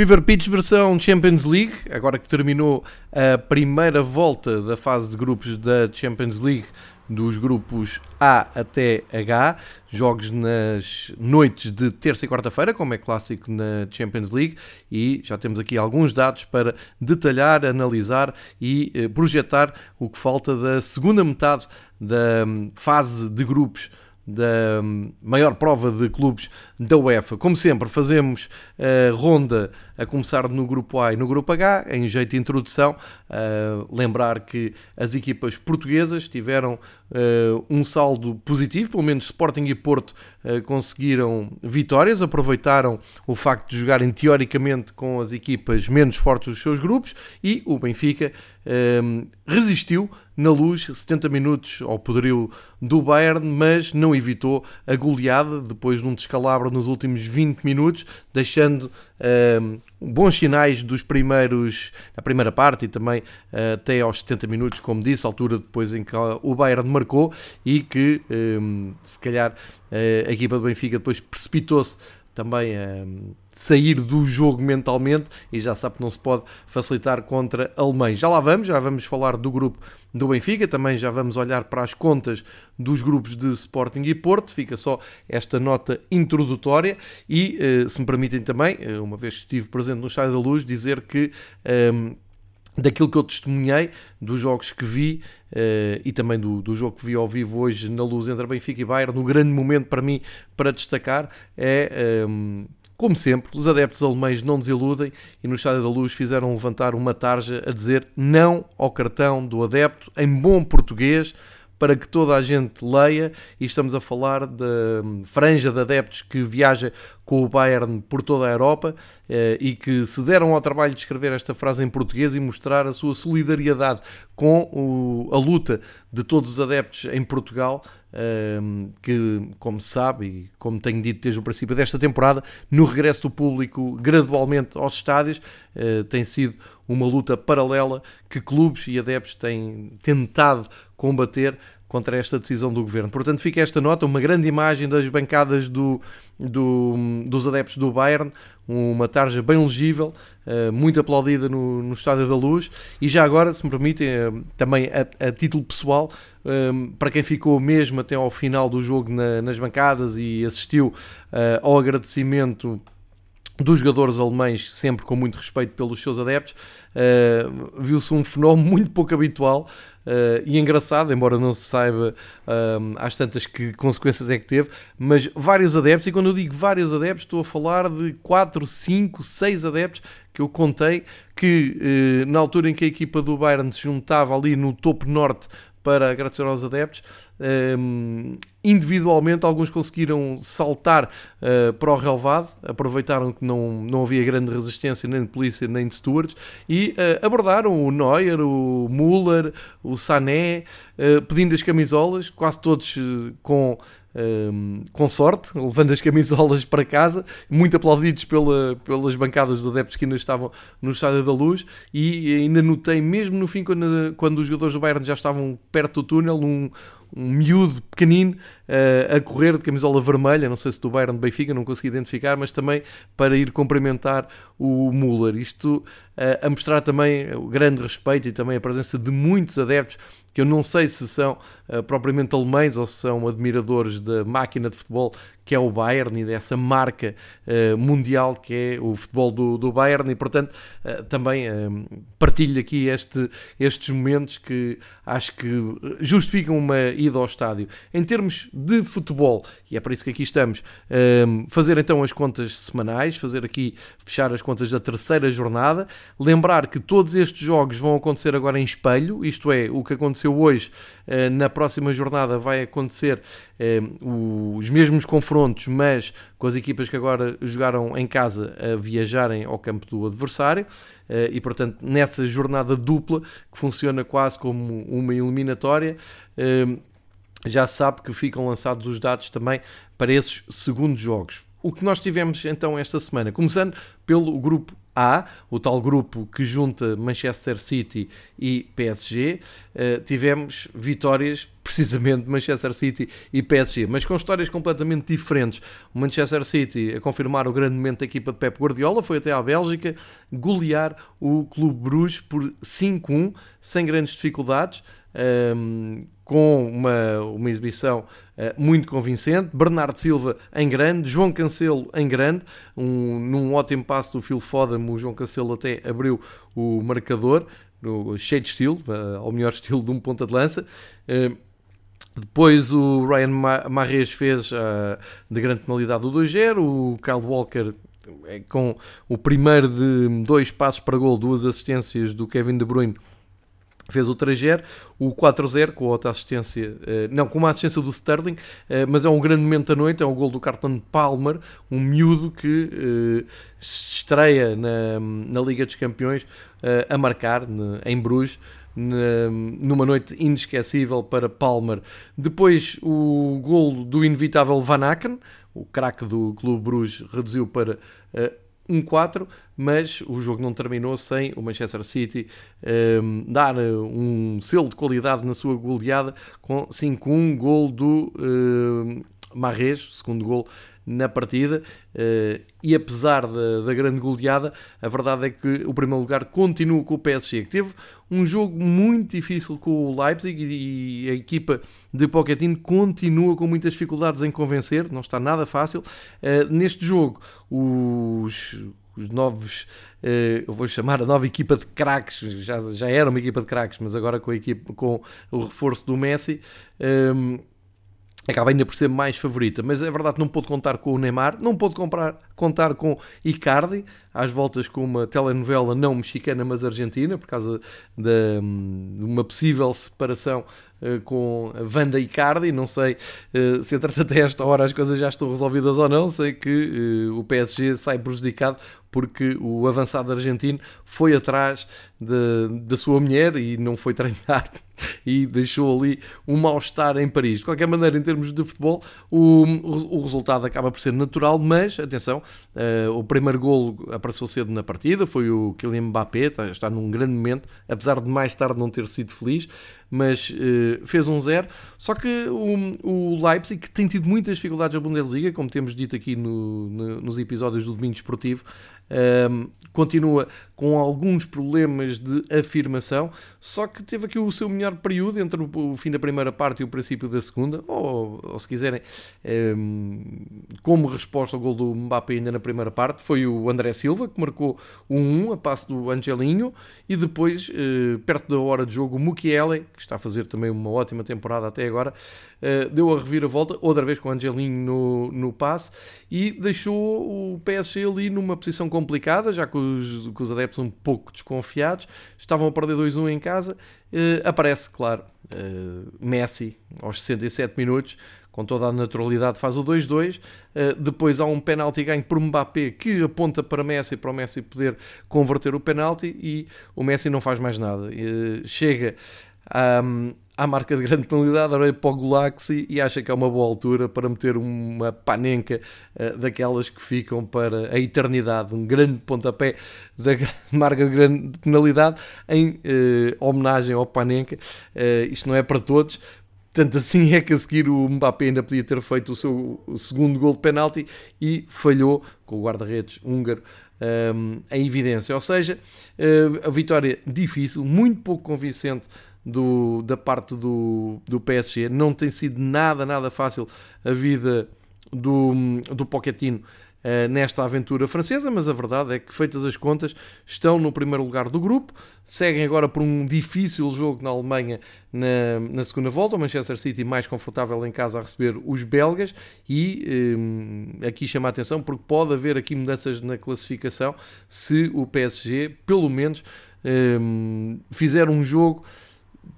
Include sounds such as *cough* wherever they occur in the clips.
Fever Pitch versão Champions League, agora que terminou a primeira volta da fase de grupos da Champions League, dos grupos A até H, jogos nas noites de terça e quarta-feira, como é clássico na Champions League, e já temos aqui alguns dados para detalhar, analisar e eh, projetar o que falta da segunda metade da hum, fase de grupos da hum, maior prova de clubes da UEFA. Como sempre, fazemos a ronda a começar no grupo A e no grupo H, em jeito de introdução. Uh, lembrar que as equipas portuguesas tiveram uh, um saldo positivo, pelo menos Sporting e Porto conseguiram vitórias, aproveitaram o facto de jogarem teoricamente com as equipas menos fortes dos seus grupos e o Benfica resistiu na luz 70 minutos ao poderio do Bayern, mas não evitou a goleada depois de um descalabro nos últimos 20 minutos, deixando bons sinais dos primeiros, na primeira parte e também uh, até aos 70 minutos, como disse, altura depois em que o Bayern marcou e que um, se calhar uh, a equipa do Benfica depois precipitou-se também a sair do jogo mentalmente e já sabe que não se pode facilitar contra alemães. Já lá vamos, já vamos falar do grupo do Benfica, também já vamos olhar para as contas dos grupos de Sporting e Porto, fica só esta nota introdutória e, eh, se me permitem também, eh, uma vez que estive presente no Estádio da Luz, dizer que um, ehm, daquilo que eu testemunhei, dos jogos que vi uh, e também do, do jogo que vi ao vivo hoje na luz entre Benfica e Bayern, no grande momento para mim para destacar é. Um, ehm, como sempre, os adeptos alemães não desiludem e no Estádio da Luz fizeram levantar uma tarja a dizer não ao cartão do adepto em bom português para que toda a gente leia e estamos a falar da franja de adeptos que viaja com o Bayern por toda a Europa eh, e que se deram ao trabalho de escrever esta frase em português e mostrar a sua solidariedade com o, a luta de todos os adeptos em Portugal que, como se sabe e como tenho dito desde o princípio desta temporada, no regresso do público gradualmente aos estádios, eh, tem sido uma luta paralela que clubes e adeptos têm tentado combater contra esta decisão do governo. Portanto, fica esta nota, uma grande imagem das bancadas do, do, dos adeptos do Bayern, uma tarja bem legível, uh, muito aplaudida no, no Estádio da Luz. E já agora, se me permitem, uh, também a, a, título pessoal, um, para quem ficou mesmo até ao final do jogo na, nas bancadas e assistiu ao agradecimento dos jogadores alemães, sempre com muito respeito pelos seus adeptos, viu-se um fenómeno muito pouco habitual uh, e engraçado, embora não se saiba uh, às tantas que consequências é que teve, mas vários adeptos, e quando eu digo vários adeptos, estou a falar de 4, 5, 6 adeptos que eu contei que na altura em que a equipa do Bayern se juntava ali no topo norte para agradecer aos adeptos. Um, individualmente, alguns conseguiram saltar uh, para o relevado, aproveitaram que não, não havia grande resistência nem de polícia nem de stewards e uh, abordaram o Neuer, o Müller, o Sané, uh, pedindo as camisolas, quase todos com um, com sorte, levando as camisolas para casa, muito aplaudidos pela, pelas bancadas dos adeptos que ainda estavam no Estádio da Luz e ainda notei, mesmo no fim, quando, quando os jogadores do Bayern já estavam perto do túnel, um, um miúdo pequenino uh, a correr de camisola vermelha, não sei se do Bayern de Benfica, não consegui identificar, mas também para ir cumprimentar o Müller. Isto uh, a mostrar também o grande respeito e também a presença de muitos adeptos que eu não sei se são uh, propriamente alemães ou se são admiradores da máquina de futebol que é o Bayern e dessa marca uh, mundial que é o futebol do, do Bayern e portanto uh, também partilho aqui este, estes momentos que acho que justificam uma ida ao estádio. Em termos de futebol, e é para isso que aqui estamos, fazer então as contas semanais, fazer aqui, fechar as contas da terceira jornada, lembrar que todos estes jogos vão acontecer agora em espelho, isto é, o que aconteceu hoje, uh, na próxima jornada vai acontecer uh, os mesmos confrontos, mas com as equipas que agora jogaram em casa a viajarem ao campo do adversário. Uh, e portanto, nessa jornada dupla que funciona quase como uma eliminatória, já se sabe que ficam lançados os dados também para esses segundos jogos. O que nós tivemos então esta semana, começando pelo grupo A, o tal grupo que junta Manchester City e PSG, eh, tivemos vitórias precisamente Manchester City e PSG, mas com histórias completamente diferentes. O Manchester City a confirmar o grande momento da equipa de Pep Guardiola foi até à Bélgica golear o Clube Bruges por 5-1, sem grandes dificuldades. Um, com uma, uma exibição uh, muito convincente. Bernardo Silva em grande, João Cancelo em grande, um, num ótimo passo do Phil Foden, o João Cancelo até abriu o marcador, no, cheio de estilo, uh, ao melhor *laughs* estilo de um ponta de lança. Uh, depois o Ryan Marres fez de grande penalidade o 2-0, o Kyle Walker com o primeiro de dois passos para gol, duas assistências do Kevin De Bruyne fez o 3-0, o 4-0 com outra assistência, eh, não, com uma assistência do Sterling, eh, mas é um grande momento da noite, é um gol do Carton Palmer, um miúdo que eh, se estreia na, na Liga dos Campeões a marcar em Bruges, numa noite inesquecível para Palmer. Depois o gol do inevitável Van Aken, o craque do Clube Bruges reduziu para 1-4, mas o jogo não terminou sem o Manchester City um, ehm, dar eh, um selo de qualidade na sua goleada com 5-1, gol do uh, Marres, segundo gol na partida uh, e apesar da, da, grande goleada, a verdade é que o primeiro lugar continua com o PSG, que teve um jogo muito difícil com o Leipzig e, a equipa de Pochettino continua com muitas dificuldades em convencer, não está nada fácil. Uh, neste jogo, os, os novos Uh, eu vou chamar a nova equipa de craques, já, já era uma equipa de craques, mas agora com a equipa com o reforço do Messi, acaba ainda por ser mais favorita, mas é verdade que não pôde contar com o Neymar, não pôde comprar, contar com Icardi, às voltas com uma telenovela não mexicana, mas argentina, por causa de, de uma possível separação uh, com a Wanda Icardi, não sei uh, se entretanto até esta hora as coisas já estão resolvidas ou não, sei que uh, o PSG sai prejudicado porque o avançado argentino foi atrás da sua mulher e não foi treinar *laughs* e deixou ali um mal-estar em Paris. De qualquer maneira, em termos de futebol, o, o resultado acaba por ser natural, mas atenção, uh, o primeiro golo apareceu cedo na partida, foi o Kylian Mbappé, está, está num grande momento, apesar de mais tarde não ter sido feliz, mas uh, fez um zero. Só que o, o Leipzig, que tem tido muitas dificuldades na Bundesliga, como temos dito aqui no, no, nos episódios do Domingo Esportivo, um, continua com alguns problemas de afirmação, só que teve aqui o seu melhor período entre o fim da primeira parte e o princípio da segunda, ou, ou se quiserem, um, como resposta ao gol do Mbappé ainda na primeira parte, foi o André Silva que marcou o 1 a passo do Angelinho e depois, uh, perto da hora de jogo, o Mukiele, que está a fazer também uma ótima temporada até agora, uh, deu a reviravolta, outra vez com o Angelinho no, no passe, e deixou o PSG ali numa posição complicada, já que os, que os adeptos um pouco desconfiados, estavam a perder 2-1 em casa, uh, aparece, claro, uh, Messi aos 67 minutos, com toda a naturalidade faz o 2-2, uh, depois há um penalti ganho por Mbappé que aponta para Messi, para o Messi poder converter o penalti e o Messi não faz mais nada. chega. Um, à marca de grande penalidade, olha para o Gulaxi e acha que é uma boa altura para meter uma panenca uh, daquelas que ficam para a eternidade, um grande pontapé da *laughs* marca de grande penalidade em uh, homenagem ao Panenka. Uh, isto não é para todos, tanto assim é que a seguir o Mbappé ainda podia ter feito o seu segundo gol de penalti e falhou com o guarda-redes húngaro em evidência. Ou seja, a vitória difícil, muito pouco convincente do, da parte do, do PSG. Não tem sido nada, nada fácil a vida do, do Pochettino uh, nesta aventura francesa, mas a verdade é que, feitas as contas, estão no primeiro lugar do grupo, seguem agora por um difícil jogo na Alemanha na, na segunda volta, o Manchester City mais confortável em casa a receber os belgas e um, aqui chama a atenção porque pode haver aqui mudanças na classificação se o PSG, pelo menos, um, fizer um jogo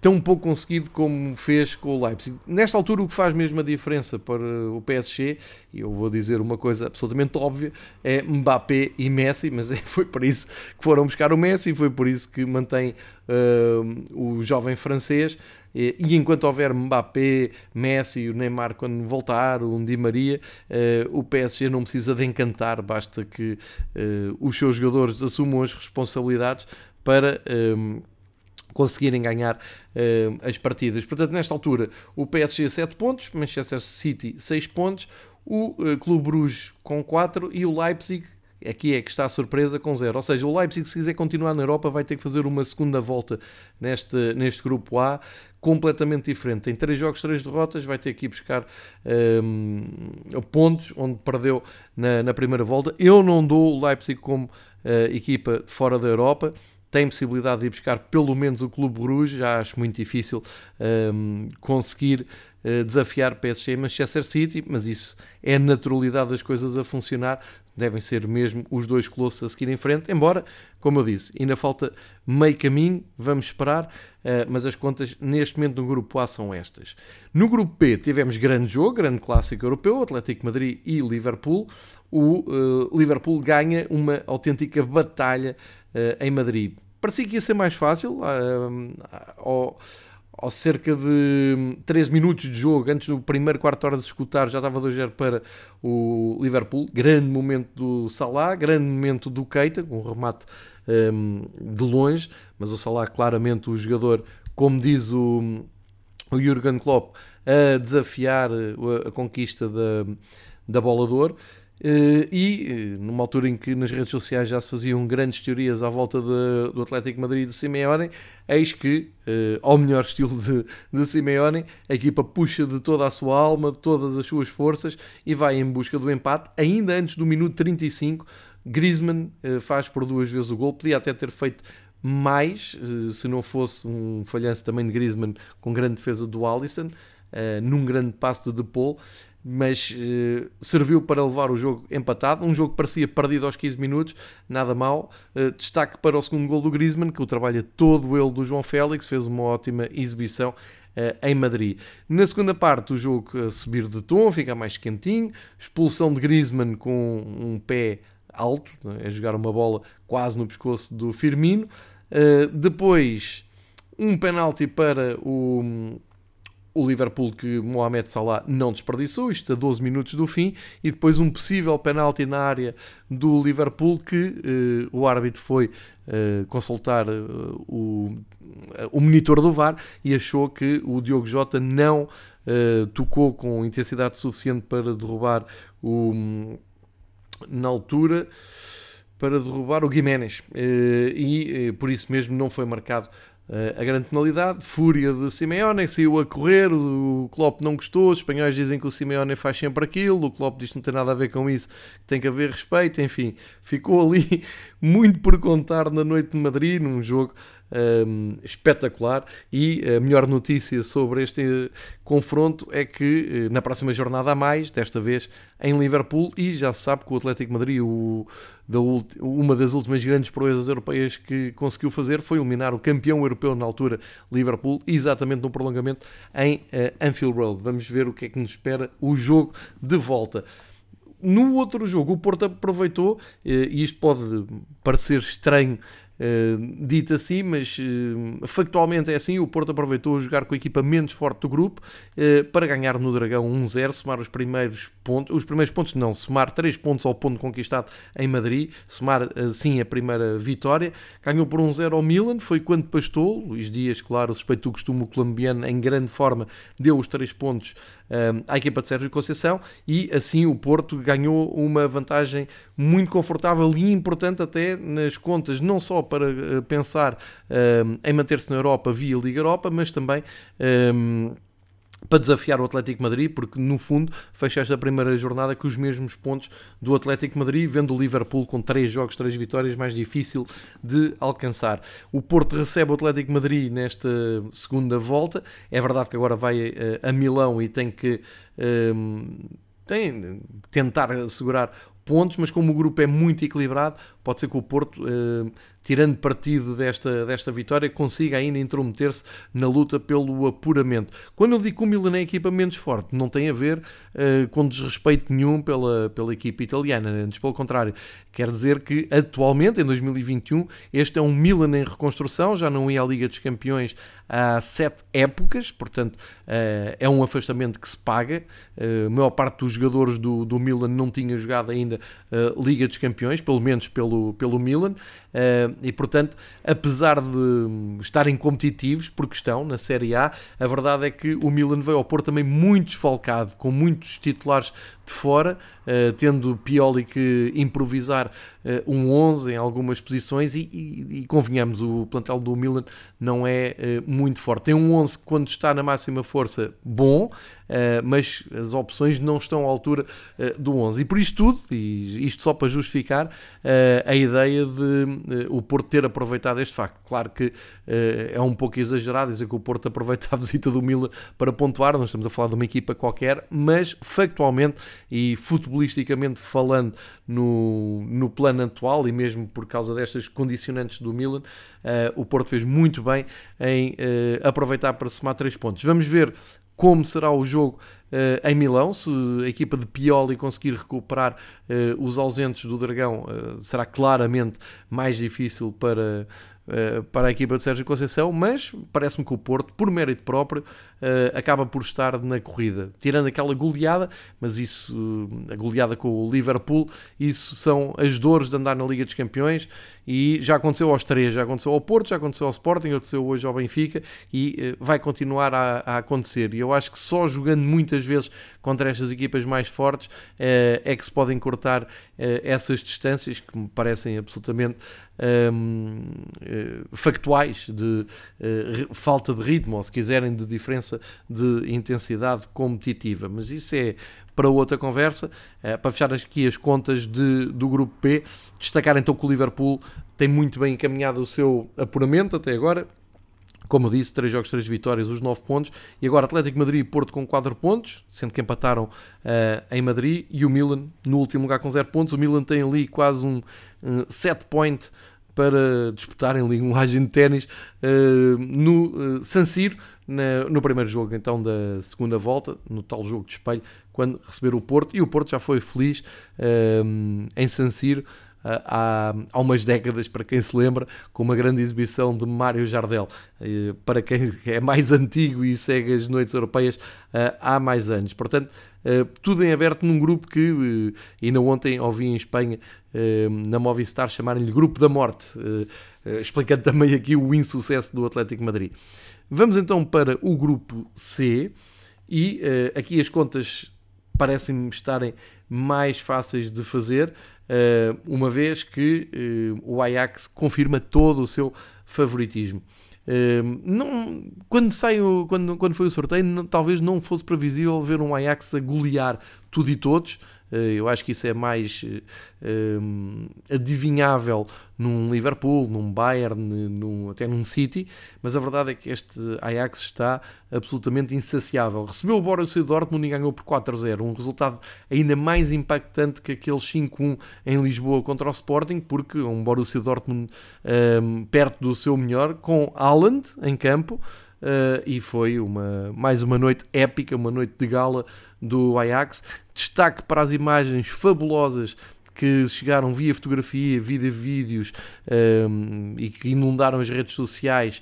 tão pouco conseguido como fez com o Leipzig. Nesta altura, o que faz mesmo a diferença para o PSG, e eu vou dizer uma coisa absolutamente óbvia, é Mbappé e Messi, mas *laughs* é, foi por isso que foram buscar o Messi, foi por isso que mantém uh, o jovem francês. E, enquanto houver Mbappé, Messi o Neymar quando voltar, o Di Maria, uh, o PSG não precisa de encantar, basta que uh, os seus jogadores assumam as responsabilidades para conseguirem ganhar uh, as partidas. Portanto, nesta altura, o PSG 7 pontos, Manchester City 6 pontos, o uh, Clube Bruges com 4 e o Leipzig aqui é que está a surpresa com zero. Ou seja, o Leipzig, se quiser continuar na Europa, vai ter que fazer uma segunda volta neste, neste grupo A, completamente diferente. Tem três jogos, três derrotas, vai ter que ir buscar um, pontos onde perdeu na, na, primeira volta. Eu não dou o Leipzig como uh, equipa fora da Europa. Tem possibilidade de ir buscar pelo menos o Clube Bruges, já acho muito difícil um, conseguir uh, desafiar PSG e Manchester City, mas isso é a naturalidade das coisas a funcionar devem ser mesmo os dois colossos a seguir em frente, embora, como eu disse, ainda falta meio caminho, vamos esperar, uh, mas as contas neste momento no grupo A são estas. No grupo B tivemos grande jogo, grande clássico europeu, Atlético Madrid e Liverpool. O uh, Liverpool ganha uma autêntica batalha em Madrid. Parecia que ia ser mais fácil, ao aos cerca de 13 minutos de jogo, antes do primeiro quarto hora de escutar, já estava 2-0 para o Liverpool. Grande momento do Salah, grande momento do Keita, com um remate um, de longe, mas o Salah claramente o jogador, como diz o, o Jurgen Klopp, a desafiar a, a conquista da, da bola de ouro. Uh, e eh, numa altura em que nas redes sociais já se faziam grandes teorias à volta de, do Atlético Madrid de Simeone, eis que, uh, ao melhor estilo de, de Simeone, a equipa puxa de toda a sua alma, de todas as suas forças e vai em busca do empate, ainda antes do minuto 35. Griezmann faz por duas vezes o gol, podia até ter feito mais se não fosse um falhanço também de Griezmann com grande defesa do Alisson, num grande passo de De Paul mas uh, serviu para levar o jogo empatado. Um jogo que parecia perdido aos 15 minutos, nada mal. Uh, destaque para o segundo gol do Griezmann, que o trabalha todo ele do João Félix, fez uma ótima exibição uh, em Madrid. Na segunda parte, o jogo a subir de tom, fica mais quentinho. Expulsão de Griezmann com um pé alto, né, a jogar uma bola quase no pescoço do Firmino. depois, um penalti para o o Liverpool que Mohamed Salah não desperdiçou, isto a 12 minutos do fim, e depois um possível penalti na área do Liverpool que uh, o árbitro foi uh, consultar uh, o, o monitor do VAR e achou que o Diogo Jota não tocou com intensidade suficiente para derrubar o na altura para derrubar o Guiménez. E por isso mesmo não foi marcado a grande penalidade, fúria de Simeone, saiu a correr, o Klopp não gostou, os espanhóis dizem que o Simeone faz sempre aquilo, o Klopp diz que não tem nada a ver com isso, que tem que haver respeito, enfim, ficou ali *laughs* muito por contar na noite de Madrid, num jogo um, espetacular. E a melhor notícia sobre este confronto é que eh, na próxima jornada há mais, desta vez em Liverpool, e já se sabe que o Atlético Madrid, o, da, uma das últimas grandes proezas europeias que conseguiu fazer foi eliminar o campeão europeu na altura, Liverpool, exatamente no prolongamento em uh, Anfield Road. Vamos ver o que é que nos espera o jogo de volta. No outro jogo, o Porto aproveitou, eh, e isto pode parecer estranho Uh, dito assim, mas uh, factualmente é assim. O Porto aproveitou a jogar com a equipa menos forte do grupo uh, para ganhar no Dragão 1-0, somar os primeiros pontos, os primeiros pontos não, somar 3 pontos ao ponto conquistado em Madrid, somar assim a primeira vitória. Ganhou por 1-0 ao Milan, foi quando pastou. Luís Dias, claro, suspeito do costume colombiano em grande forma, deu os 3 pontos à equipa de Sérgio Conceição e assim o Porto ganhou uma vantagem muito confortável e importante até nas contas, não só para eh, pensar em manter-se na Europa via Liga Europa, mas também para desafiar o Atlético Madrid, porque no fundo fecha esta primeira jornada com os mesmos pontos do Atlético Madrid, vendo o Liverpool com 3 jogos, 3 vitórias, mais difícil de alcançar. O Porto recebe o Atlético Madrid nesta segunda volta. É verdade que agora vai eh, a Milão e tem que. Tem, tentar assegurar pontos, mas como o grupo é muito equilibrado, pode ser que o Porto, eh, tirando partido desta, desta vitória, consiga ainda intrometer-se na luta pelo apuramento. Quando eu digo que o Milan é a equipa menos forte, não tem a ver eh, com desrespeito nenhum pela, pela equipa italiana, antes pelo contrário. Quer dizer que atualmente, em 2021, este é um Milan em reconstrução, já não ia à Liga dos Campeões há sete épocas, portanto eh, é um afastamento que se paga. Eh, a maior parte dos jogadores do, do Milan não tinha jogado ainda Liga dos Campeões, pelo menos pelo, pelo Milan. E portanto, apesar de estarem competitivos, porque estão na Série A, a verdade é que o Milan veio ao Porto também muito desfalcado, com muitos titulares de fora, uh, tendo Pioli que improvisar uh, um 11 em algumas posições e, e, e, convenhamos, o plantel do Milan não é uh, muito forte. Tem um 11 quando está na máxima força bom, mas as opções não estão à altura do 11. E por isto tudo, e isto só para justificar a ideia de o Porto ter aproveitado este facto. Claro que é um pouco exagerado dizer que o Porto aproveita a *laughs* visita do Milan para pontuar, nós estamos a falar de uma equipa qualquer, mas factualmente e futebolisticamente falando no, no plano atual e mesmo por causa destas condicionantes do Milan, uh, o Porto fez muito bem em uh, aproveitar para somar três pontos. Vamos ver como será o jogo uh, em Milão, se a equipa de Pioli conseguir recuperar os ausentes do Dragão, será claramente mais difícil para, para a equipa de Sérgio Conceição, mas parece-me que o Porto, por mérito próprio, uh, acaba por estar na corrida. Tirando aquela goleada, mas isso, uh, a goleada com o Liverpool, isso são as dores de andar na Liga dos Campeões e já aconteceu aos três, já aconteceu ao Porto, já aconteceu ao Sporting, aconteceu hoje ao Benfica e vai continuar a, a, acontecer. E eu acho que só jogando muitas vezes contra estas equipas mais fortes é que se podem cortar essas distâncias que me parecem absolutamente um, factuais de falta de ritmo, ou se quiserem, de diferença de intensidade competitiva. Mas isso é para outra conversa. É, para fechar aqui as contas de, do grupo P, destacar então que o Liverpool tem muito bem encaminhado o seu apuramento até agora. Como disse, 3 jogos, 3 vitórias, os 9 pontos. E agora Atlético Madrid e Porto com 4 pontos, sendo que empataram uh, em Madrid. E o Milan no último lugar com 0 pontos. O Milan tem ali quase um set point para disputarem ali um de ténis uh, no uh, San Siro, na, no primeiro jogo então da segunda volta, no tal jogo de espelho, quando receber o Porto, e o Porto já foi feliz uh, em San Siro há, há umas décadas, para quem se lembra, com uma grande exibição de Mário Jardel. Para quem é mais antigo e segue as noites europeias há mais anos. Portanto, tudo em aberto num grupo que ainda ontem ouvi em Espanha na Movistar chamarem-lhe Grupo da Morte, eh, eh, explicando também aqui o insucesso do Atlético Madrid. Vamos então para o Grupo C e eh, aqui as contas parecem-me estarem mais fáceis de fazer, uma vez que o Ajax confirma todo o seu favoritismo. não, quando, saiu, quando, quando foi o sorteio, talvez não fosse previsível ver um Ajax a golear tudo e todos, eh, eu acho que isso é mais um, eh, adivinhável num Liverpool, num Bayern, num, até num City, mas a verdade é que este Ajax está absolutamente insaciável. Recebeu o Borussia Dortmund e ganhou por 4-0, um resultado ainda mais impactante que aquele 5-1 em Lisboa contra o Sporting, porque um Borussia Dortmund um, perto do seu melhor, com Haaland em campo, uh, e foi uma, mais uma noite épica, uma noite de gala do Ajax. Destaque para as imagens fabulosas que chegaram via fotografia, via vídeos um, e que inundaram as redes sociais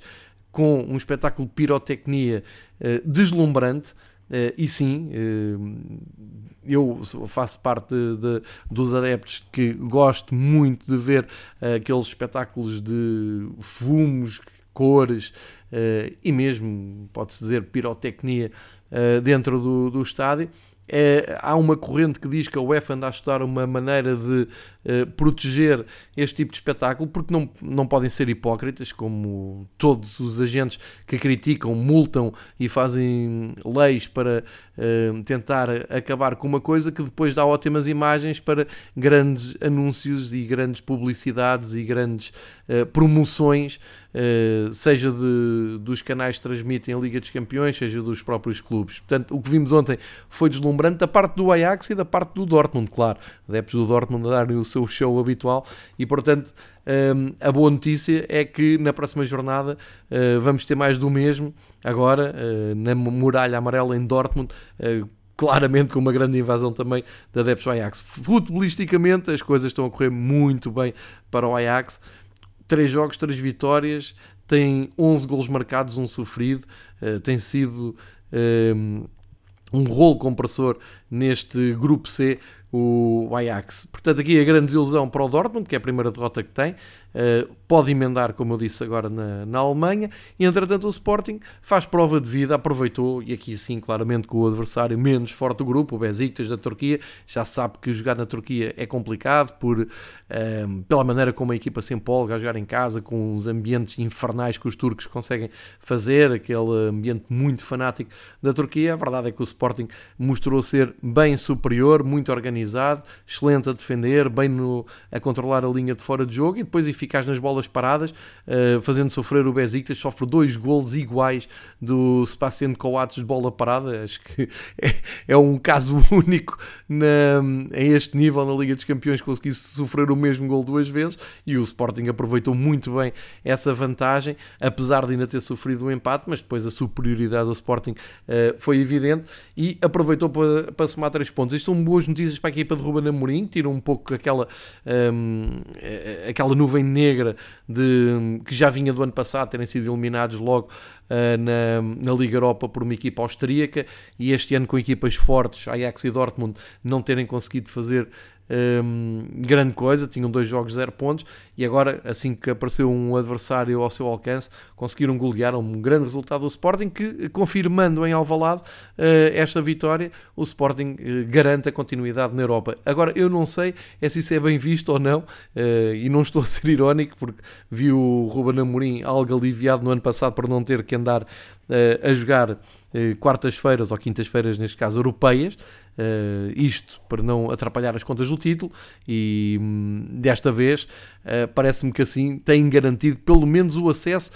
com um espetáculo de pirotecnia uh, deslumbrante. Uh, e sim, uh, eu faço parte de, de, dos adeptos que gosto muito de ver aqueles espetáculos de fumos, cores e mesmo, pode-se dizer, pirotecnia dentro do, do estádio. É, há uma corrente que diz que a UEFA anda a estudar uma maneira de uh, proteger este tipo de espetáculo, porque não, não podem ser hipócritas, como todos os agentes que criticam, multam e fazem leis para uh, tentar acabar com uma coisa que depois dá ótimas imagens para grandes anúncios e grandes publicidades e grandes uh, promoções Uh, seja de, dos canais que transmitem a Liga dos Campeões, seja dos próprios clubes. Portanto, o que vimos ontem foi deslumbrante da parte do Ajax e da parte do Dortmund, claro. Adeptos do Dortmund a darem o seu show habitual e, portanto, eh, a boa notícia é que na próxima jornada uh, vamos ter mais do mesmo. Agora, na muralha amarela em Dortmund, claramente com uma grande invasão também da adeptos do Ajax. Futebolisticamente, as coisas estão a correr muito bem para o Ajax 3 jogos, 3 vitórias, tem 11 golos marcados, um sofrido, uh, tem sido um, um rolo compressor neste grupo C, o Ajax. Portanto, aqui a grande desilusão para o Dortmund, que é a primeira derrota que tem, uh, pode emendar, como eu disse agora, na, na Alemanha. E entretanto, o Sporting faz prova de vida, aproveitou, e aqui sim, claramente, com o adversário menos forte do grupo, o Besiktas da Turquia. Já sabe que jogar na Turquia é complicado, por, pela maneira como a equipa se empolga a jogar em casa, com os ambientes infernais que os turcos conseguem fazer, aquele ambiente muito fanático da Turquia. A verdade é que o Sporting mostrou ser bem superior, muito organizado, excelente a defender, bem no, a controlar a linha de fora de jogo e depois eficaz nas bolas paradas, uh, fazendo sofrer o Besiktas, sofre dois golos iguais do Sebastião Coates de bola parada, acho que *laughs* é, é um caso *laughs* único na, em este nível na Liga dos Campeões conseguir sofrer o mesmo gol duas vezes e o Sporting aproveitou muito bem essa vantagem, apesar de ainda ter sofrido o um empate, mas depois a superioridade do Sporting uh, foi evidente e aproveitou para, para somar três pontos. Isto são boas notícias para a equipa de Ruben Amorim, tiram um pouco aquela, um, eh, aquela nuvem negra de, que já vinha do ano passado, terem sido eliminados logo uh, na, na Liga Europa por uma equipa austríaca e este ano com equipas fortes, Ajax e Dortmund, não terem conseguido fazer um, grande coisa, tinham dois jogos, zero pontos, e agora, assim que apareceu um adversário ao seu alcance, conseguiram golear um grande resultado do Sporting, que, confirmando em Alvalade uh, esta vitória, o Sporting uh, garante a continuidade na Europa. Agora, eu não sei é se isso é bem visto ou não, uh, e não estou a ser irónico, porque vi o Ruben Amorim algo aliviado no ano passado por não ter que andar a jogar quartas-feiras ou quintas-feiras, neste caso europeias, Uh, isto para não atrapalhar as contas do título e hum, desta vez uh, parece-me que assim tem garantido pelo menos o acesso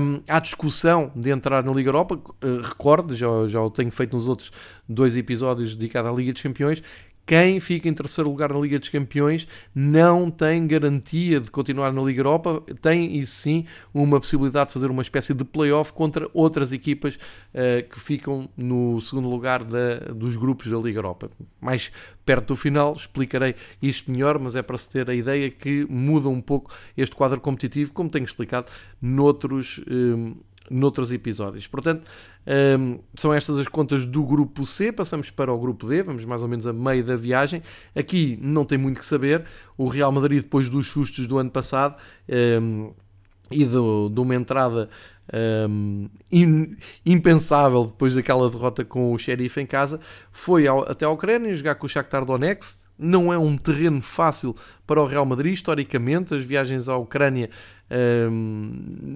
um, à discussão de entrar na Liga Europa. Uh, recordo, já, já o tenho feito nos outros dois episódios dedicados à Liga dos Campeões, quem fica em terceiro lugar na Liga dos Campeões não tem garantia de continuar na Liga Europa, tem e sim uma possibilidade de fazer uma espécie de playoff contra outras equipas uh, que ficam no segundo lugar da, dos grupos da Liga Europa. Mais perto do final explicarei isto melhor, mas é para se ter a ideia que muda um pouco este quadro competitivo, como tenho explicado noutros. Uh, noutros episódios. Portanto, um, são estas as contas do grupo C. Passamos para o grupo D, vamos mais ou menos a meio da viagem. Aqui não tem muito que saber. O Real Madrid, depois dos sustos do ano passado um, e do, de uma entrada um, in, impensável depois daquela derrota com o Sheriff em casa, foi ao, até a Ucrânia jogar com o Shakhtar Donetsk. Não é um terreno fácil para o Real Madrid, historicamente. As viagens à Ucrânia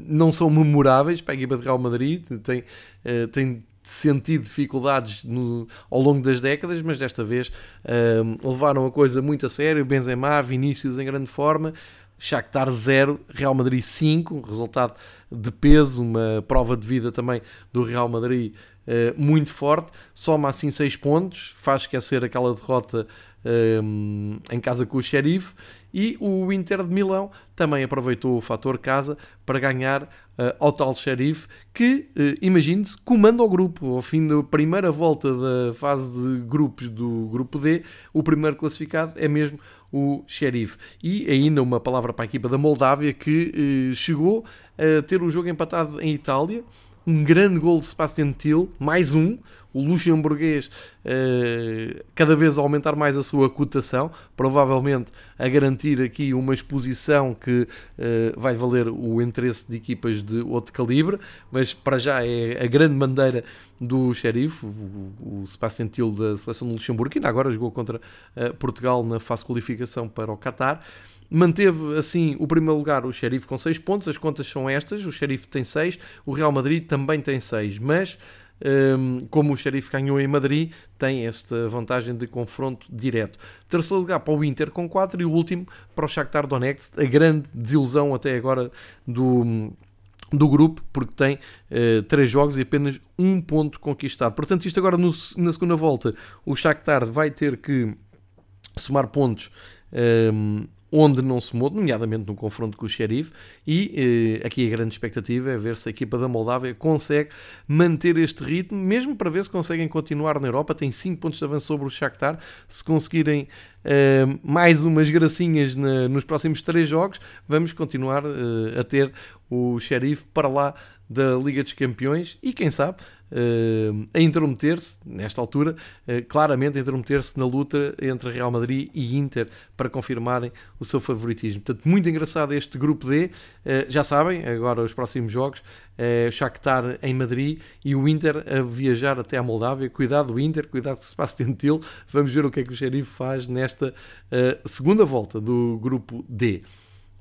não são memoráveis para a equipa de Real Madrid, tem, uh, tem sentido dificuldades no, ao longo das décadas, mas desta vez levaram a coisa muito a sério. Benzema, Vinícius em grande forma, Shakhtar 0, Real Madrid 5, resultado de peso, uma prova de vida também do Real Madrid uh, muito forte, soma assim 6 pontos, faz esquecer aquela derrota um, em casa com o Sheriff e o Inter de Milão também aproveitou o fator casa para ganhar uh, ao tal xerife que, uh, imagine-se, comanda o grupo. Ao fim da primeira volta da fase de grupos do grupo D, o primeiro classificado é mesmo o xerife. E ainda uma palavra para a equipa da Moldávia que uh, chegou a ter o jogo empatado em Itália. Um grande gol de Sebastian Till, mais um, o luxemburguês uh, cada vez aumentar mais a sua cotação, provavelmente a garantir aqui uma exposição que uh, vai valer o interesse de equipas de outro calibre, mas para já é a grande bandeira do xerife, o, o Sebastião da seleção do Luxemburgo, que ainda agora jogou contra uh, Portugal na fase de qualificação para o Qatar. Manteve assim o primeiro lugar o Xerife com 6 pontos, as contas são estas: o Xerife tem 6, o Real Madrid também tem 6, mas como o Xerife ganhou em Madrid, tem esta vantagem de confronto direto. Terceiro lugar para o Inter com 4 e o último para o Shakhtar Donetsk, a grande desilusão até agora do, do grupo, porque tem uh, três jogos e apenas um ponto conquistado. Portanto, isto agora no, na segunda volta, o Shakhtar vai ter que somar pontos um, onde não se muda, nomeadamente no confronto com o Xerife, e eh, aqui a grande expectativa é ver se a equipa da Moldávia consegue manter este ritmo, mesmo para ver se conseguem continuar na Europa, tem 5 pontos de avanço sobre o Shakhtar, se conseguirem eh, mais umas gracinhas na, nos próximos 3 jogos, vamos continuar eh, a ter o Xerife para lá da Liga dos Campeões e quem sabe a intrometer-se, nesta altura, uh, claramente a intrometer-se na luta entre Real Madrid e Inter para confirmarem o seu favoritismo. Portanto, muito engraçado este grupo D. Uh, já sabem, agora os próximos jogos, Shakhtar em Madrid e o Inter a viajar até a Moldávia. Cuidado, Inter, cuidado com o espaço tentil. Vamos ver o que é que o Xerife faz nesta segunda volta do grupo D.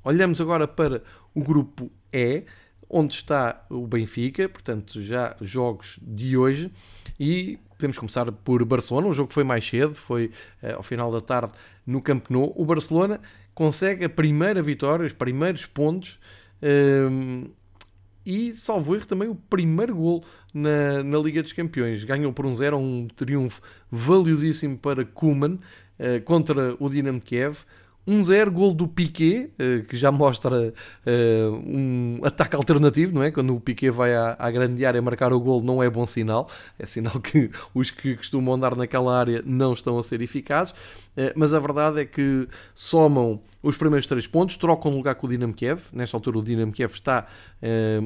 Olhamos agora para o grupo E onde está o Benfica, portanto, já jogos de hoje. E podemos começar por Barcelona. O jogo foi mais cedo, foi uh, ao final da tarde no Camp Nou. O Barcelona consegue a primeira vitória, os primeiros pontos. Uh, e salvo erro também o primeiro gol na, na Liga dos Campeões. Ganhou por um 0, um triunfo valiosíssimo para Kuman uh, contra o Dinamo Kiev. 1-0, gol do Piquet, eh, que já mostra eh, um ataque alternativo, não é? Quando o Piquet vai à, grande área marcar o gol, não é bom sinal. É sinal que *laughs* os que costumam andar naquela área não estão a ser eficazes. Eh, mas a verdade é que somam os primeiros três pontos, trocam lugar com o Dinamo Kiev. Nesta altura, o Dinamo Kiev está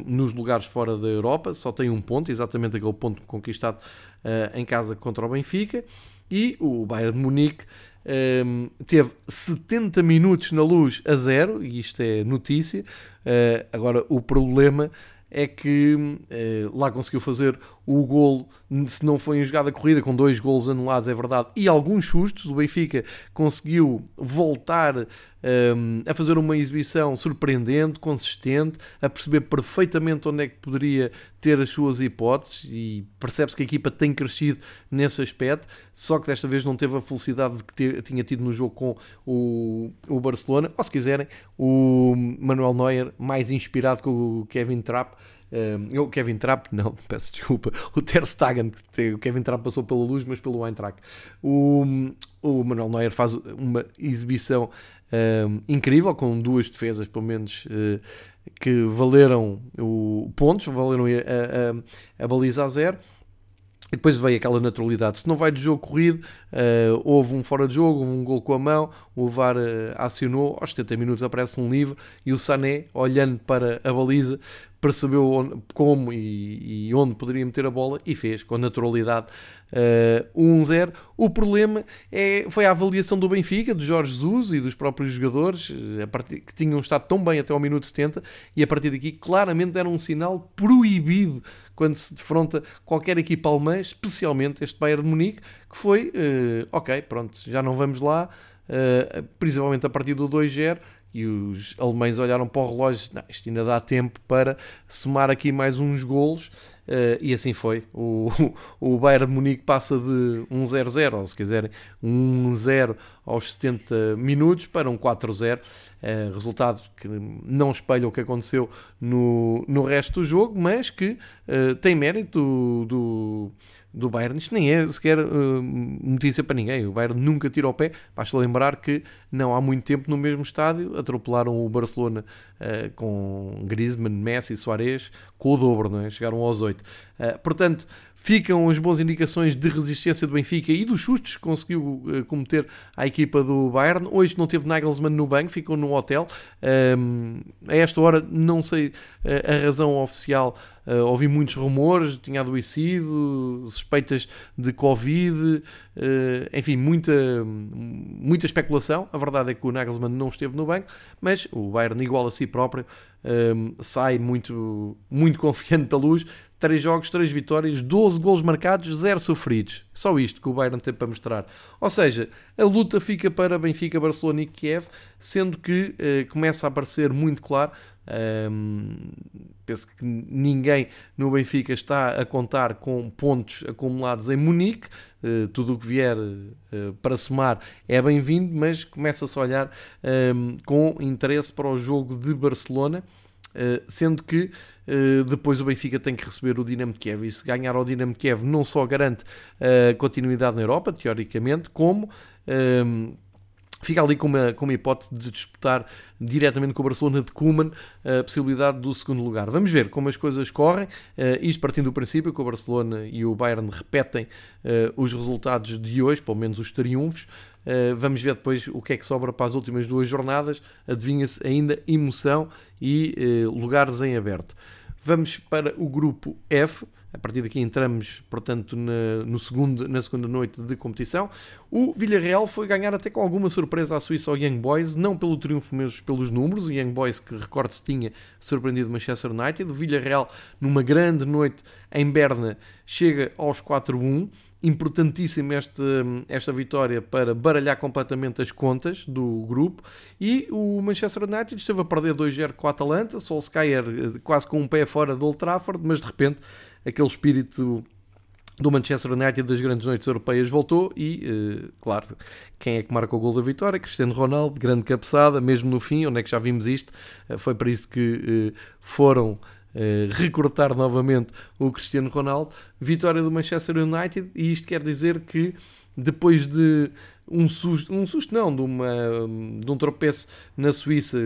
nos lugares fora da Europa, só tem um ponto, exatamente aquele ponto conquistado em casa contra o Benfica. E o Bayern de Munique um, teve 70 minutos na luz a zero, e isto é notícia. Uh, agora, o problema é que uh, lá conseguiu fazer o golo, se não foi em jogada corrida, com dois golos anulados, é verdade, e alguns sustos. O Benfica conseguiu voltar um, a fazer uma exibição surpreendente, consistente, a perceber perfeitamente onde é que poderia ter as suas hipóteses e percebe-se que a equipa tem crescido nesse aspecto, só que desta vez não teve a felicidade que tinha tido no jogo com o, o Barcelona, ou se quiserem, o Manuel Neuer mais inspirado com o Kevin Trapp O Kevin Trapp, *laughs* não, peço desculpa. O Ter Stegen, o Kevin Trapp passou pela luz, mas pelo Eintracht. O, o Manuel Neuer faz uma exibição incrível, com duas defesas, pelo menos, uh, que valeram o pontos, valeram a, a, a baliza a zero. E depois veio aquela naturalidade. Se não vai de jogo corrido, uh, houve um fora de jogo, houve um gol com a mão, o VAR uh, acionou, aos 70 minutos aparece um livre e o Sané, olhando para a baliza, percebeu onde, como e, e, onde poderia meter a bola e fez com naturalidade uh, 1-0. O problema é, foi a avaliação do Benfica, de Jorge Jesus e dos próprios jogadores, eh, partir, que tinham estado tão bem até ao minuto 70 e a partir daqui claramente era um sinal proibido quando se defronta qualquer equipa alemã, especialmente este Bayern de Munique, que foi, uh, ok, pronto, já não vamos lá, uh, principalmente a partir do 2-0, e os alemães olharam para o relógio, não, isto ainda dá tempo para somar aqui mais uns golos, uh, e assim foi. O, o Bayern de Munique passa de 1-0-0, ou se quiserem, 1-0 aos 70 minutos para um 4-0. Uh, resultado que não espelha o que aconteceu no, no resto do jogo, mas que uh, tem mérito do, do, Bayern. Isto nem é sequer uh, notícia para ninguém. O Bayern nunca tira o pé. Basta lembrar que não há muito tempo no mesmo estádio atropelaram o Barcelona com Griezmann, Messi Soares com o dobro, não é? chegaram aos 8. portanto, ficam as boas indicações de resistência do Benfica e dos sustos que conseguiu uh, cometer à equipa do Bayern. Hoje não teve Nagelsmann no banco, ficou no hotel. A esta hora não sei uh, a razão oficial. Uh, ouvi muitos rumores, tinha adoecido, suspeitas de Covid, enfim, muita, muita especulação. A verdade é que o Nagelsmann não esteve no banco, mas o Bayern igual a si próprio um, sai muito, muito *laughs* confiante da luz 3 jogos, 3 vitórias, 12 gols marcados, 0 sofridos. Só isto que o Bayern tem para mostrar. Ou seja, a luta fica para Benfica, Barcelona e Kiev, sendo que uh, começa a aparecer muito claro. Um, penso que ninguém no Benfica está a contar com pontos acumulados em Munique. Uh, tudo o que vier uh, para somar é bem-vindo, mas começa-se a olhar um, com interesse para o jogo de Barcelona, sendo que eh, depois o Benfica tem que receber o Dinamo de Kiev e se ganhar ao Dinamo de Kiev não só garante a continuidade na Europa, teoricamente, como ehm, fica ali com uma, com uma hipótese de disputar diretamente com o Barcelona de Koeman a possibilidade do segundo lugar. Vamos ver como as coisas correm, isto partindo do princípio que o Barcelona e o Bayern repetem os resultados de hoje, pelo menos os triunfos, Uh, vamos ver depois o que é que sobra para as últimas duas jornadas. Adivinha-se ainda emoção e uh, lugares em aberto. Vamos para o grupo F. A partir daqui entramos, portanto, na, no segundo, na segunda noite de competição. O Villarreal foi ganhar até com alguma surpresa à Suíça ao Young Boys, não pelo triunfo, mas pelos números. O Young Boys, que recorde-se, tinha surpreendido Manchester United. O Villarreal, numa grande noite em Berna, chega aos 4-1 importantíssima esta, esta vitória para baralhar completamente as contas do grupo e o Manchester United esteve a perder 2-0 com a Atalanta, Solskjaer eh, quase com um pé fora do Old Trafford, mas de repente aquele espírito do Manchester United das grandes noites europeias voltou e, eh, claro, quem é que marca o gol da vitória? Cristiano Ronaldo, grande cabeçada, mesmo no fim, onde é que já vimos isto? Eh, foi para isso que foram uh, recrutar novamente o Cristiano Ronaldo. Vitória do Manchester United, e isto quer dizer que depois de um susto, um susto não, de, uma, de um tropeço na Suíça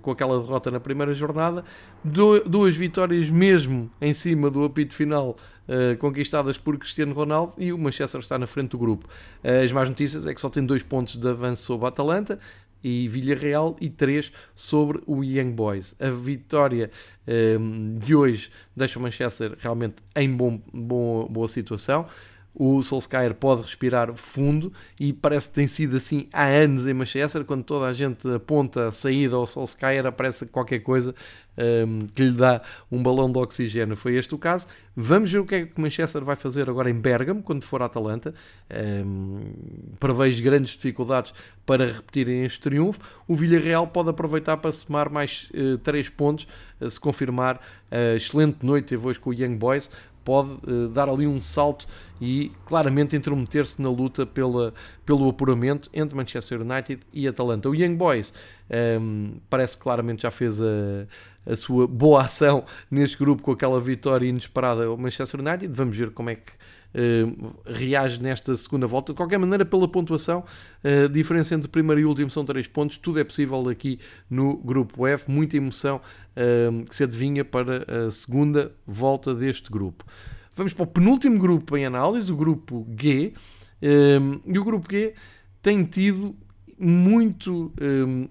com aquela derrota na primeira jornada, do, duas vitórias mesmo em cima do apito final uh, conquistadas por Cristiano Ronaldo e o Manchester está na frente do grupo. Uh, as más notícias é que só tem dois pontos de avanço sobre a Atalanta, e Villarreal e 3 sobre o Young Boys. A vitória ehm, de hoje deixa o Manchester realmente em bom, bom, boa situação. O Solskjaer pode respirar fundo e parece que tem sido assim há anos em Manchester. Quando toda a gente aponta a saída ao Solskjaer, aparece qualquer coisa um, que lhe dá um balão de oxigênio. Foi este o caso. Vamos ver o que é que Manchester vai fazer agora em Bergamo, quando for a Atalanta. Um, prevejo grandes dificuldades para repetirem este triunfo. O Villarreal pode aproveitar para somar mais uh, 3 pontos, uh, se confirmar a excelente noite teve hoje com o Young Boys. Pode uh, dar ali um salto e claramente intrometer-se na luta pela, pelo apuramento entre Manchester United e Atalanta. O Young Boys um, parece que claramente já fez a, a sua boa ação neste grupo com aquela vitória inesperada ao Manchester United. Vamos ver como é que uh, reage nesta segunda volta. De qualquer maneira, pela pontuação, a uh, diferença entre primeiro e último são 3 pontos. Tudo é possível aqui no grupo F. Muita emoção uh, que se adivinha para a segunda volta deste grupo. Vamos para o penúltimo grupo em análise, o grupo G. E o grupo G tem tido muito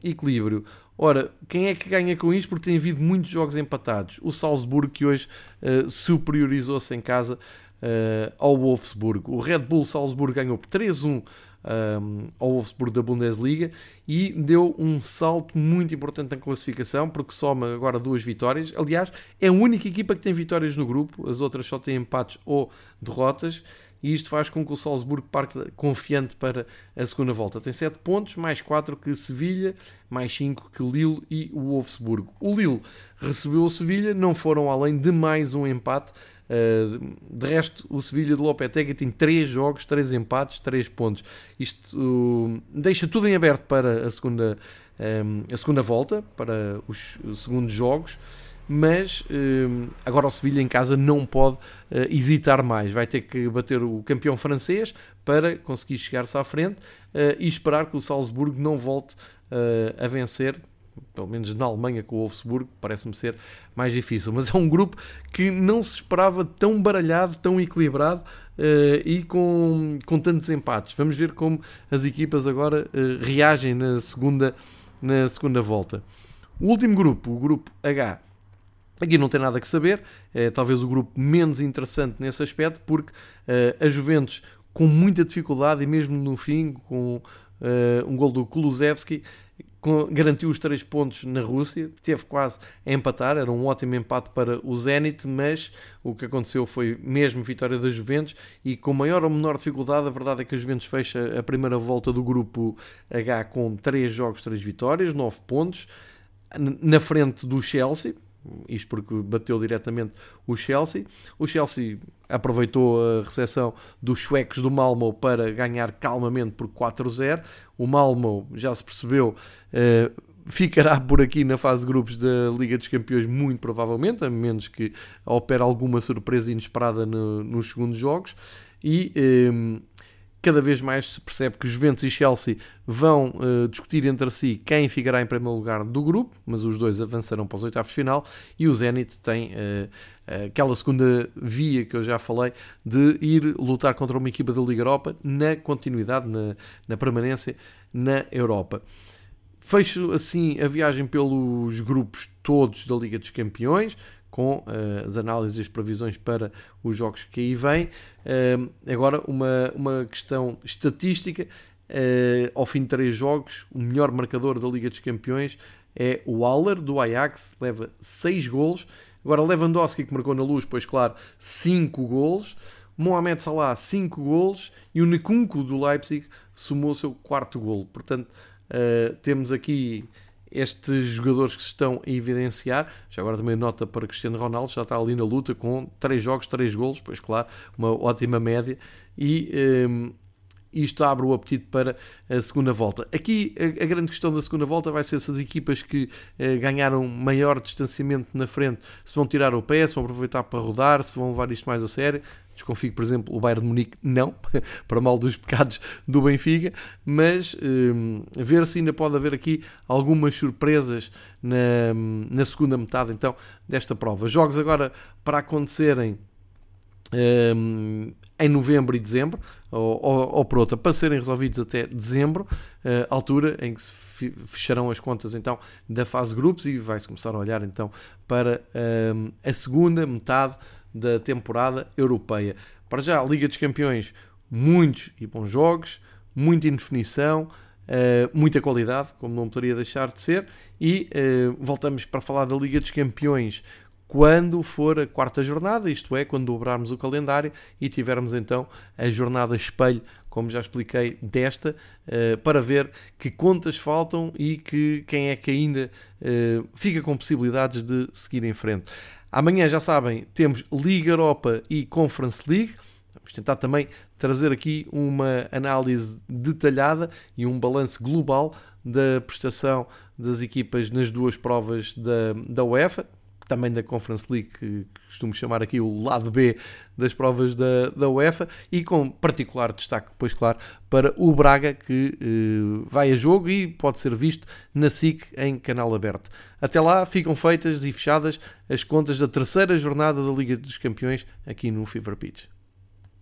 equilíbrio. Ora, quem é que ganha com isto? Porque tem havido muitos jogos empatados. O Salzburgo, que hoje uh, superiorizou-se em casa uh, ao Wolfsburgo. O Red Bull Salzburgo ganhou por 3-1 um, ao Wolfsburgo da Bundesliga e deu um salto muito importante na classificação, porque soma agora duas vitórias. Aliás, é a única equipa que tem vitórias no grupo, as outras só têm empates ou derrotas e isto faz com que o Salzburgo parte confiante para a segunda volta. Tem 7 pontos, mais 4 que Sevilha, mais 5 que Lille e o Wolfsburgo. O Lille recebeu o Sevilha, não foram além de mais um empate. Uh, de resto, o Sevilha de Lopetegui tem 3 jogos, 3 empates, 3 pontos. Isto uh, deixa tudo em aberto para a segunda, um, a segunda volta, para os segundos jogos mas agora o Sevilha em casa não pode eh, hesitar mais, vai ter que bater o campeão francês para conseguir chegar-se à frente eh, e esperar que o Salzburgo não volte eh, a vencer, pelo menos na Alemanha com o Wolfsburgo, parece-me ser mais difícil, mas é um grupo que não se esperava tão baralhado, tão equilibrado uh, e com, com tantos empates. Vamos ver como as equipas agora uh, reagem na segunda, na segunda volta. O último grupo, o grupo H, Aqui não tem nada que saber, é talvez o grupo menos interessante nesse aspecto, porque uh, a Juventus, com muita dificuldade e mesmo no fim, com uh, um gol do Kulusevski, garantiu os três pontos na Rússia, teve quase a empatar, era um ótimo empate para o Zenit, mas o que aconteceu foi mesmo vitória da Juventus e com maior ou menor dificuldade, a verdade é que a Juventus fecha a primeira volta do grupo H com três jogos, três vitórias, nove pontos, na frente do Chelsea, isto porque bateu diretamente o Chelsea. O Chelsea aproveitou a recepção dos suecos do Malmo para ganhar calmamente por 4-0. O Malmo, já se percebeu, eh, ficará por aqui na fase de grupos da Liga dos Campeões, muito provavelmente, a menos que opere alguma surpresa inesperada no, nos segundos jogos. E eh, cada vez mais se percebe que Juventus e Chelsea vão uh, discutir entre si quem ficará em primeiro lugar do grupo, mas os dois avançarão para os oitavos de final e o Zenit tem uh, aquela segunda via que eu já falei de ir lutar contra uma equipa da Liga Europa na continuidade, na, na permanência na Europa. Fecho assim a viagem pelos grupos todos da Liga dos Campeões, com uh, as análises e as previsões para os jogos que aí vêm. Uh, agora, uma, uma questão estatística: uh, ao fim de três jogos, o melhor marcador da Liga dos Campeões é o Waller do Ajax, leva 6 golos. Agora, Lewandowski, que marcou na luz, pois claro, 5 golos. Mohamed Salah, 5 golos. E o Nkunku do Leipzig somou o seu quarto golo. Portanto, temos aqui estes jogadores que se estão a evidenciar. Já agora também nota para Cristiano Ronaldo, já está ali na luta com 3 jogos, 3 golos, pois claro, uma ótima média. E um, isto abre o apetite para a segunda volta. Aqui a, a, grande questão da segunda volta vai ser se as equipas que eh, ganharam maior distanciamento na frente se vão tirar o pé, se vão aproveitar para rodar, se vão levar isto mais a sério. Desconfio, por exemplo, o Bayern de Munique não, *laughs* para mal dos pecados do Benfica, mas um, ver se ainda pode haver aqui algumas surpresas na, na segunda metade então desta prova. Jogos agora para acontecerem um, em novembro e dezembro, ou, ou, ou, por outra, para serem resolvidos até dezembro, uh, altura em que se fecharão as contas então da fase grupos e vai-se começar a olhar então para um, a segunda metade da temporada europeia. Para já, Liga dos Campeões, muitos e bons jogos, muita indefinição, uh, muita qualidade, como não poderia deixar de ser, e uh, voltamos para falar da Liga dos Campeões quando for a quarta jornada, isto é, quando dobrarmos o calendário e tivermos então a jornada espelho, como já expliquei, desta, uh, para ver que contas faltam e que quem é que ainda fica com possibilidades de seguir em frente. Amanhã, já sabem, temos Liga Europa e Conference League. Vamos tentar também trazer aqui uma análise detalhada e um balanço global da prestação das equipas nas duas provas da, da UEFA também da Conference League, que costumo chamar aqui o lado B das provas da, da UEFA, e com particular destaque, depois, claro, para o Braga, que eh, vai a jogo e pode ser visto na SIC em canal aberto. Até lá ficam feitas e fechadas as contas da terceira jornada da Liga dos Campeões aqui no Fever Pitch.